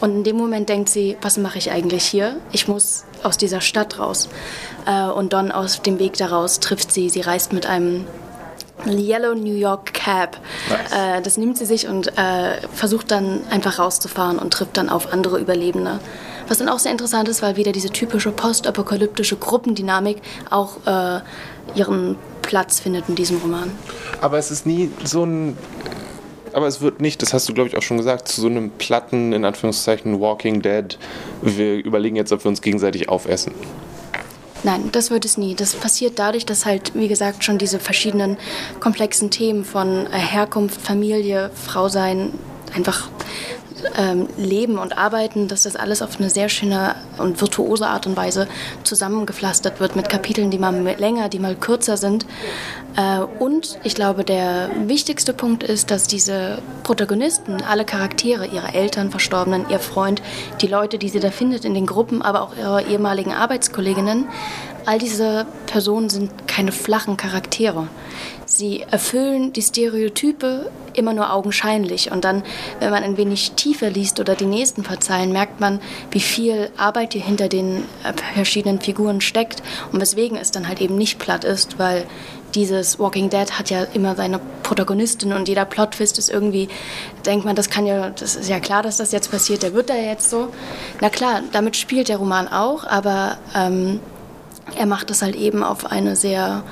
Und in dem Moment denkt sie, was mache ich eigentlich hier? Ich muss aus dieser Stadt raus. Äh, und dann aus dem Weg daraus trifft sie, sie reist mit einem Yellow New York Cab. Nice. Äh, das nimmt sie sich und äh, versucht dann einfach rauszufahren und trifft dann auf andere Überlebende. Was dann auch sehr interessant ist, weil wieder diese typische postapokalyptische Gruppendynamik auch äh, ihren Platz findet in diesem Roman. Aber es ist nie so ein aber es wird nicht, das hast du glaube ich auch schon gesagt, zu so einem platten, in Anführungszeichen, Walking Dead. Wir überlegen jetzt, ob wir uns gegenseitig aufessen. Nein, das wird es nie. Das passiert dadurch, dass halt, wie gesagt, schon diese verschiedenen komplexen Themen von äh, Herkunft, Familie, Frau sein einfach ähm, Leben und Arbeiten, dass das alles auf eine sehr schöne und virtuose Art und Weise zusammengepflastert wird mit Kapiteln, die mal länger, die mal kürzer sind. Äh, und ich glaube, der wichtigste Punkt ist, dass diese Protagonisten, alle Charaktere, ihre Eltern, Verstorbenen, ihr Freund, die Leute, die sie da findet in den Gruppen, aber auch ihre ehemaligen Arbeitskolleginnen, all diese Personen sind keine flachen Charaktere. Sie erfüllen die Stereotype immer nur augenscheinlich. Und dann, wenn man ein wenig tiefer liest oder die nächsten paar Zeilen, merkt man, wie viel Arbeit hier hinter den äh, verschiedenen Figuren steckt und weswegen es dann halt eben nicht platt ist, weil dieses Walking Dead hat ja immer seine Protagonistin und jeder Plot-Twist ist irgendwie, denkt man, das kann ja, das ist ja klar, dass das jetzt passiert, der wird da jetzt so. Na klar, damit spielt der Roman auch, aber ähm, er macht das halt eben auf eine sehr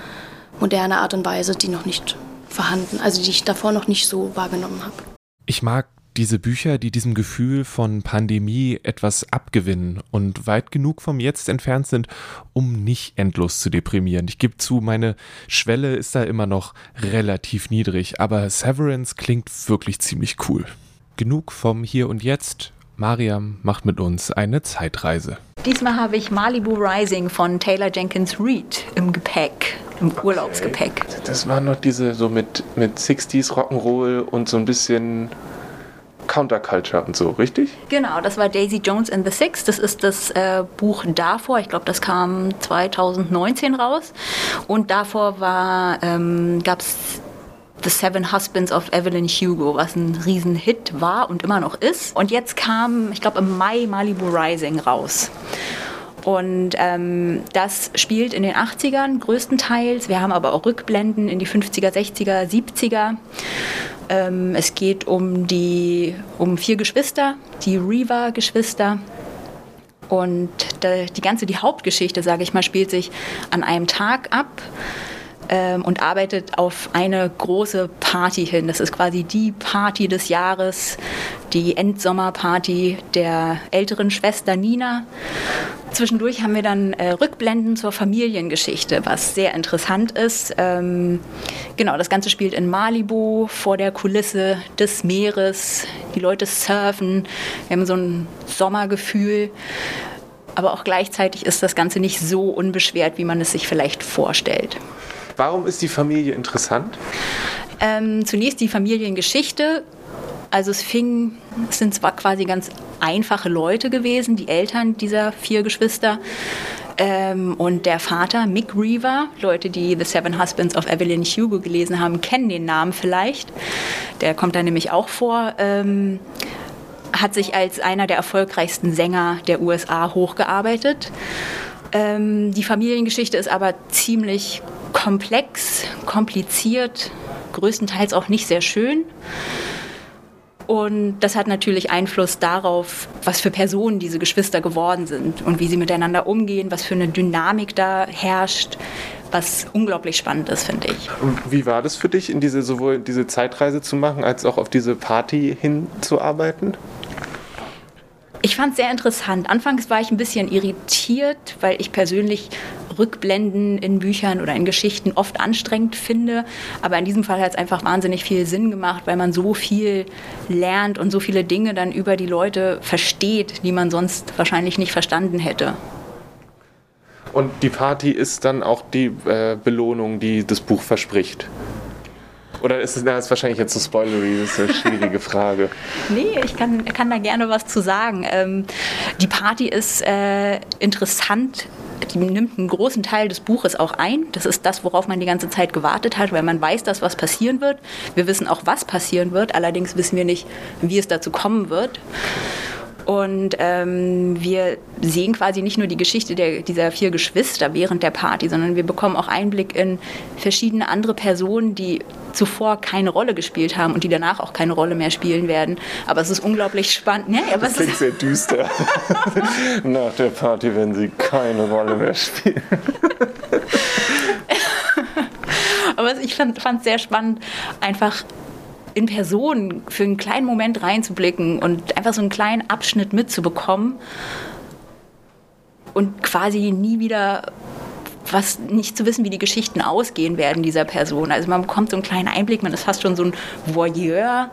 moderne Art und Weise, die noch nicht vorhanden, also die ich davor noch nicht so wahrgenommen habe. Ich mag diese Bücher, die diesem Gefühl von Pandemie etwas abgewinnen und weit genug vom Jetzt entfernt sind, um nicht endlos zu deprimieren. Ich gebe zu, meine Schwelle ist da immer noch relativ niedrig, aber Severance klingt wirklich ziemlich cool. Genug vom Hier und Jetzt. Mariam macht mit uns eine Zeitreise. Diesmal habe ich Malibu Rising von Taylor Jenkins Reid im Gepäck, im Urlaubsgepäck. Das waren noch diese so mit, mit 60s Rock'n'Roll und so ein bisschen Counterculture und so, richtig? Genau, das war Daisy Jones and the Six. Das ist das äh, Buch davor. Ich glaube, das kam 2019 raus. Und davor ähm, gab es The Seven Husbands of Evelyn Hugo, was ein Riesenhit war und immer noch ist. Und jetzt kam, ich glaube, im Mai Malibu Rising raus. Und ähm, das spielt in den 80ern größtenteils. Wir haben aber auch Rückblenden in die 50er, 60er, 70er. Ähm, es geht um, die, um vier Geschwister, die Reaver-Geschwister. Und die ganze die Hauptgeschichte, sage ich mal, spielt sich an einem Tag ab ähm, und arbeitet auf eine große Party hin. Das ist quasi die Party des Jahres, die Endsommerparty der älteren Schwester Nina. Zwischendurch haben wir dann äh, Rückblenden zur Familiengeschichte, was sehr interessant ist. Ähm, genau, das Ganze spielt in Malibu vor der Kulisse des Meeres. Die Leute surfen. Wir haben so ein Sommergefühl. Aber auch gleichzeitig ist das Ganze nicht so unbeschwert, wie man es sich vielleicht vorstellt. Warum ist die Familie interessant? Ähm, zunächst die Familiengeschichte. Also es fing, es sind zwar quasi ganz einfache Leute gewesen, die Eltern dieser vier Geschwister. Ähm, und der Vater, Mick Reaver, Leute, die The Seven Husbands of Evelyn Hugo gelesen haben, kennen den Namen vielleicht. Der kommt da nämlich auch vor. Ähm, hat sich als einer der erfolgreichsten Sänger der USA hochgearbeitet. Ähm, die Familiengeschichte ist aber ziemlich komplex, kompliziert, größtenteils auch nicht sehr schön. Und das hat natürlich Einfluss darauf, was für Personen diese Geschwister geworden sind und wie sie miteinander umgehen, was für eine Dynamik da herrscht, was unglaublich spannend ist, finde ich. Wie war das für dich, in diese sowohl diese Zeitreise zu machen, als auch auf diese Party hinzuarbeiten? Ich fand es sehr interessant. Anfangs war ich ein bisschen irritiert, weil ich persönlich Rückblenden in Büchern oder in Geschichten oft anstrengend finde. Aber in diesem Fall hat es einfach wahnsinnig viel Sinn gemacht, weil man so viel lernt und so viele Dinge dann über die Leute versteht, die man sonst wahrscheinlich nicht verstanden hätte. Und die Party ist dann auch die äh, Belohnung, die das Buch verspricht. Oder ist es das ist wahrscheinlich jetzt so spoilery? Das ist eine schwierige Frage. nee, ich kann, kann da gerne was zu sagen. Ähm, die Party ist äh, interessant die nimmt einen großen Teil des Buches auch ein. Das ist das, worauf man die ganze Zeit gewartet hat, weil man weiß, dass was passieren wird. Wir wissen auch, was passieren wird. Allerdings wissen wir nicht, wie es dazu kommen wird. Und ähm, wir sehen quasi nicht nur die Geschichte der, dieser vier Geschwister während der Party, sondern wir bekommen auch Einblick in verschiedene andere Personen, die zuvor keine Rolle gespielt haben und die danach auch keine Rolle mehr spielen werden. Aber es ist unglaublich spannend. Ja, ja, das klingt sehr düster. Nach der Party werden sie keine Rolle mehr spielen. Aber ich fand es sehr spannend, einfach in Person für einen kleinen Moment reinzublicken und einfach so einen kleinen Abschnitt mitzubekommen und quasi nie wieder was nicht zu wissen, wie die Geschichten ausgehen werden dieser Person. Also man bekommt so einen kleinen Einblick, man ist fast schon so ein Voyeur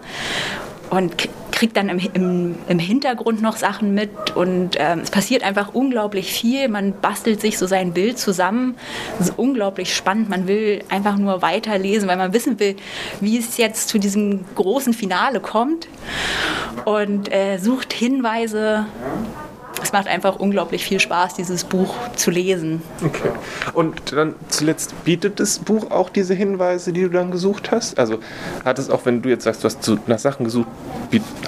und kriegt dann im, im, im Hintergrund noch Sachen mit und ähm, es passiert einfach unglaublich viel. Man bastelt sich so sein Bild zusammen. Es ist unglaublich spannend. Man will einfach nur weiterlesen, weil man wissen will, wie es jetzt zu diesem großen Finale kommt und äh, sucht Hinweise es macht einfach unglaublich viel Spaß, dieses Buch zu lesen. Okay. Und dann zuletzt bietet das Buch auch diese Hinweise, die du dann gesucht hast? Also hat es auch, wenn du jetzt sagst, du hast nach Sachen gesucht,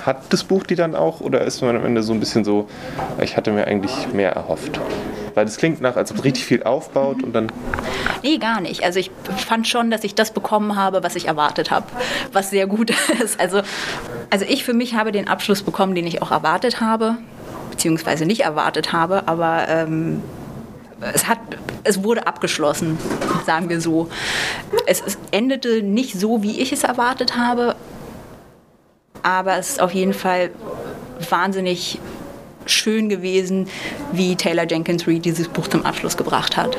hat das Buch die dann auch oder ist man am Ende so ein bisschen so, ich hatte mir eigentlich mehr erhofft? Weil das klingt nach, als ob es richtig viel aufbaut und dann. Nee, gar nicht. Also ich fand schon, dass ich das bekommen habe, was ich erwartet habe, was sehr gut ist. Also, also ich für mich habe den Abschluss bekommen, den ich auch erwartet habe, beziehungsweise nicht erwartet habe, aber ähm, es, hat, es wurde abgeschlossen, sagen wir so. Es, es endete nicht so, wie ich es erwartet habe, aber es ist auf jeden Fall wahnsinnig schön gewesen, wie Taylor Jenkins Reid dieses Buch zum Abschluss gebracht hat.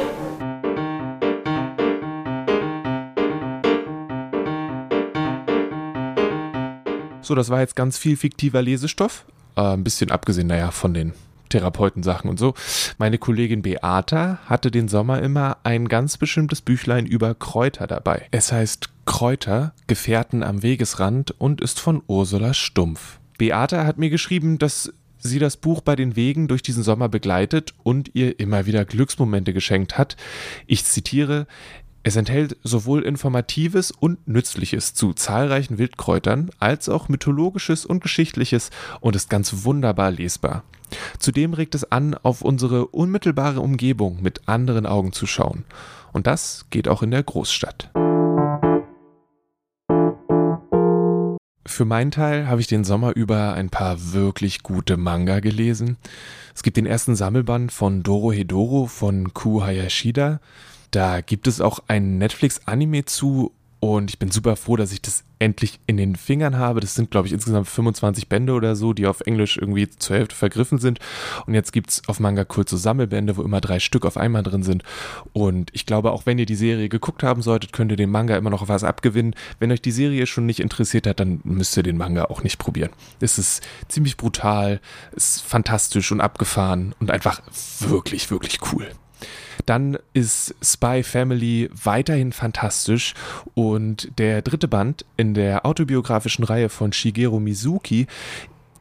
So, das war jetzt ganz viel fiktiver Lesestoff. Äh, ein bisschen abgesehen, naja, von den Therapeutensachen und so. Meine Kollegin Beata hatte den Sommer immer ein ganz bestimmtes Büchlein über Kräuter dabei. Es heißt Kräuter, Gefährten am Wegesrand und ist von Ursula Stumpf. Beata hat mir geschrieben, dass sie das Buch bei den Wegen durch diesen Sommer begleitet und ihr immer wieder Glücksmomente geschenkt hat. Ich zitiere, es enthält sowohl Informatives und Nützliches zu zahlreichen Wildkräutern als auch Mythologisches und Geschichtliches und ist ganz wunderbar lesbar. Zudem regt es an, auf unsere unmittelbare Umgebung mit anderen Augen zu schauen. Und das geht auch in der Großstadt. Für meinen Teil habe ich den Sommer über ein paar wirklich gute Manga gelesen. Es gibt den ersten Sammelband von Doro Hedoro von Ku Hayashida. Da gibt es auch ein Netflix-Anime zu und ich bin super froh, dass ich das endlich in den Fingern habe. Das sind, glaube ich, insgesamt 25 Bände oder so, die auf Englisch irgendwie zur Hälfte vergriffen sind. Und jetzt gibt es auf Manga so Sammelbände, wo immer drei Stück auf einmal drin sind. Und ich glaube, auch wenn ihr die Serie geguckt haben solltet, könnt ihr dem Manga immer noch was abgewinnen. Wenn euch die Serie schon nicht interessiert hat, dann müsst ihr den Manga auch nicht probieren. Es ist ziemlich brutal, ist fantastisch und abgefahren und einfach wirklich, wirklich cool. Dann ist Spy Family weiterhin fantastisch und der dritte Band in der autobiografischen Reihe von Shigeru Mizuki,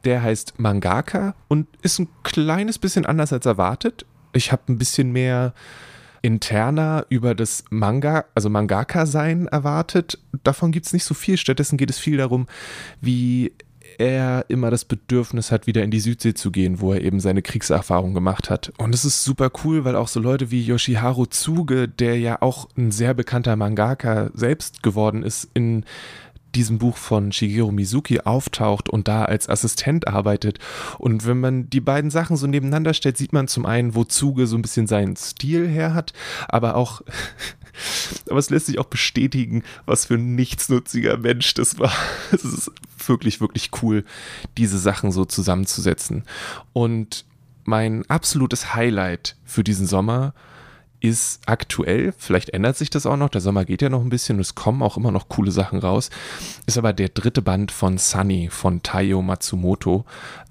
der heißt Mangaka und ist ein kleines bisschen anders als erwartet. Ich habe ein bisschen mehr interner über das Manga, also Mangaka-Sein erwartet. Davon gibt es nicht so viel. Stattdessen geht es viel darum, wie er immer das Bedürfnis hat, wieder in die Südsee zu gehen, wo er eben seine Kriegserfahrung gemacht hat. Und es ist super cool, weil auch so Leute wie Yoshiharu Tsuge, der ja auch ein sehr bekannter Mangaka selbst geworden ist, in diesem Buch von Shigeru Mizuki auftaucht und da als Assistent arbeitet. Und wenn man die beiden Sachen so nebeneinander stellt, sieht man zum einen, wo Zuge so ein bisschen seinen Stil her hat, aber auch aber es lässt sich auch bestätigen, was für ein nichtsnutziger Mensch das war. Es ist wirklich, wirklich cool, diese Sachen so zusammenzusetzen. Und mein absolutes Highlight für diesen Sommer ist aktuell, vielleicht ändert sich das auch noch, der Sommer geht ja noch ein bisschen es kommen auch immer noch coole Sachen raus, ist aber der dritte Band von Sunny von Taiyo Matsumoto.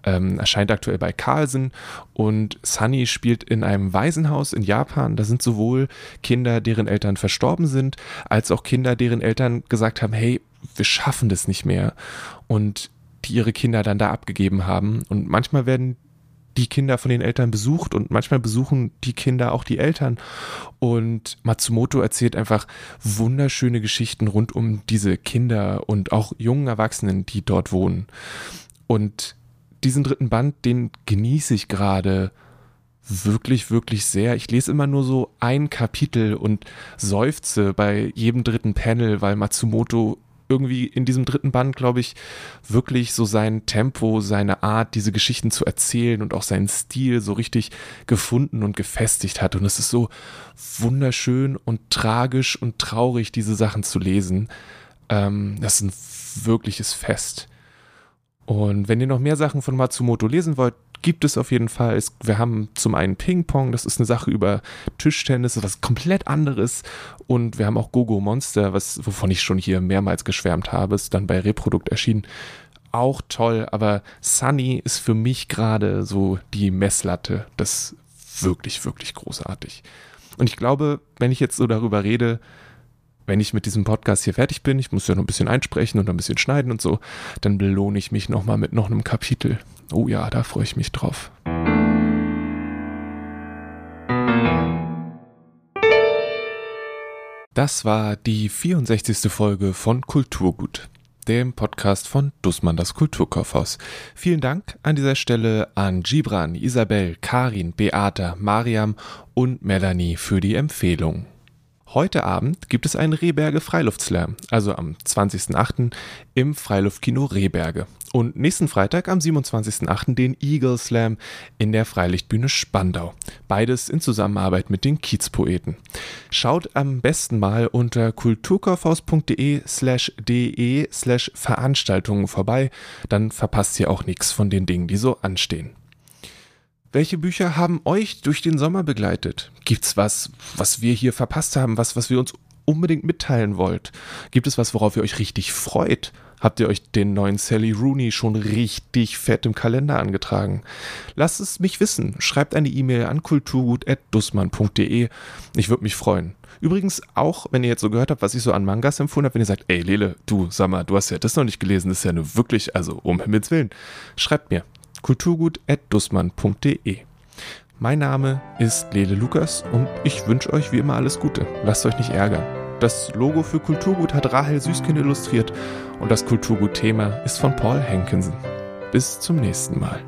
Ähm, erscheint aktuell bei Carlsen und Sunny spielt in einem Waisenhaus in Japan. Da sind sowohl Kinder, deren Eltern verstorben sind, als auch Kinder, deren Eltern gesagt haben, hey, wir schaffen das nicht mehr und die ihre Kinder dann da abgegeben haben. Und manchmal werden die Kinder von den Eltern besucht und manchmal besuchen die Kinder auch die Eltern. Und Matsumoto erzählt einfach wunderschöne Geschichten rund um diese Kinder und auch jungen Erwachsenen, die dort wohnen. Und diesen dritten Band, den genieße ich gerade wirklich, wirklich sehr. Ich lese immer nur so ein Kapitel und seufze bei jedem dritten Panel, weil Matsumoto irgendwie in diesem dritten Band, glaube ich, wirklich so sein Tempo, seine Art, diese Geschichten zu erzählen und auch seinen Stil so richtig gefunden und gefestigt hat. Und es ist so wunderschön und tragisch und traurig, diese Sachen zu lesen. Ähm, das ist ein wirkliches Fest. Und wenn ihr noch mehr Sachen von Matsumoto lesen wollt, gibt es auf jeden Fall. Es, wir haben zum einen Ping-Pong, das ist eine Sache über Tischtennis, was komplett anderes. Und wir haben auch Gogo Monster, was, wovon ich schon hier mehrmals geschwärmt habe, ist dann bei Reprodukt erschienen. Auch toll, aber Sunny ist für mich gerade so die Messlatte. Das ist wirklich, wirklich großartig. Und ich glaube, wenn ich jetzt so darüber rede, wenn ich mit diesem Podcast hier fertig bin, ich muss ja noch ein bisschen einsprechen und ein bisschen schneiden und so, dann belohne ich mich nochmal mit noch einem Kapitel. Oh ja, da freue ich mich drauf. Das war die 64. Folge von Kulturgut. dem Podcast von Dussmann das Kulturkaufhaus. Vielen Dank an dieser Stelle an Gibran, Isabel, Karin, Beata, Mariam und Melanie für die Empfehlung. Heute Abend gibt es einen Rehberge Freiluftslam, also am 20.08. im Freiluftkino Rehberge. Und nächsten Freitag am 27.08. den Eagle Slam in der Freilichtbühne Spandau. Beides in Zusammenarbeit mit den Kiezpoeten. Schaut am besten mal unter kulturkaufhaus.de slash de slash Veranstaltungen vorbei, dann verpasst ihr auch nichts von den Dingen, die so anstehen. Welche Bücher haben euch durch den Sommer begleitet? Gibt's was, was wir hier verpasst haben, was, was wir uns unbedingt mitteilen wollt? Gibt es was, worauf ihr euch richtig freut? Habt ihr euch den neuen Sally Rooney schon richtig fett im Kalender angetragen? Lasst es mich wissen. Schreibt eine E-Mail an kulturgut.dussmann.de. Ich würde mich freuen. Übrigens auch, wenn ihr jetzt so gehört habt, was ich so an Mangas empfohlen habe, wenn ihr sagt, ey Lele, du, sag mal, du hast ja das noch nicht gelesen, das ist ja nur wirklich, also um Himmels Willen. Schreibt mir kulturgut.dussmann.de. Mein Name ist Lele Lukas und ich wünsche euch wie immer alles Gute. Lasst euch nicht ärgern. Das Logo für Kulturgut hat Rahel Süßkind illustriert und das Kulturgut-Thema ist von Paul Henkensen. Bis zum nächsten Mal.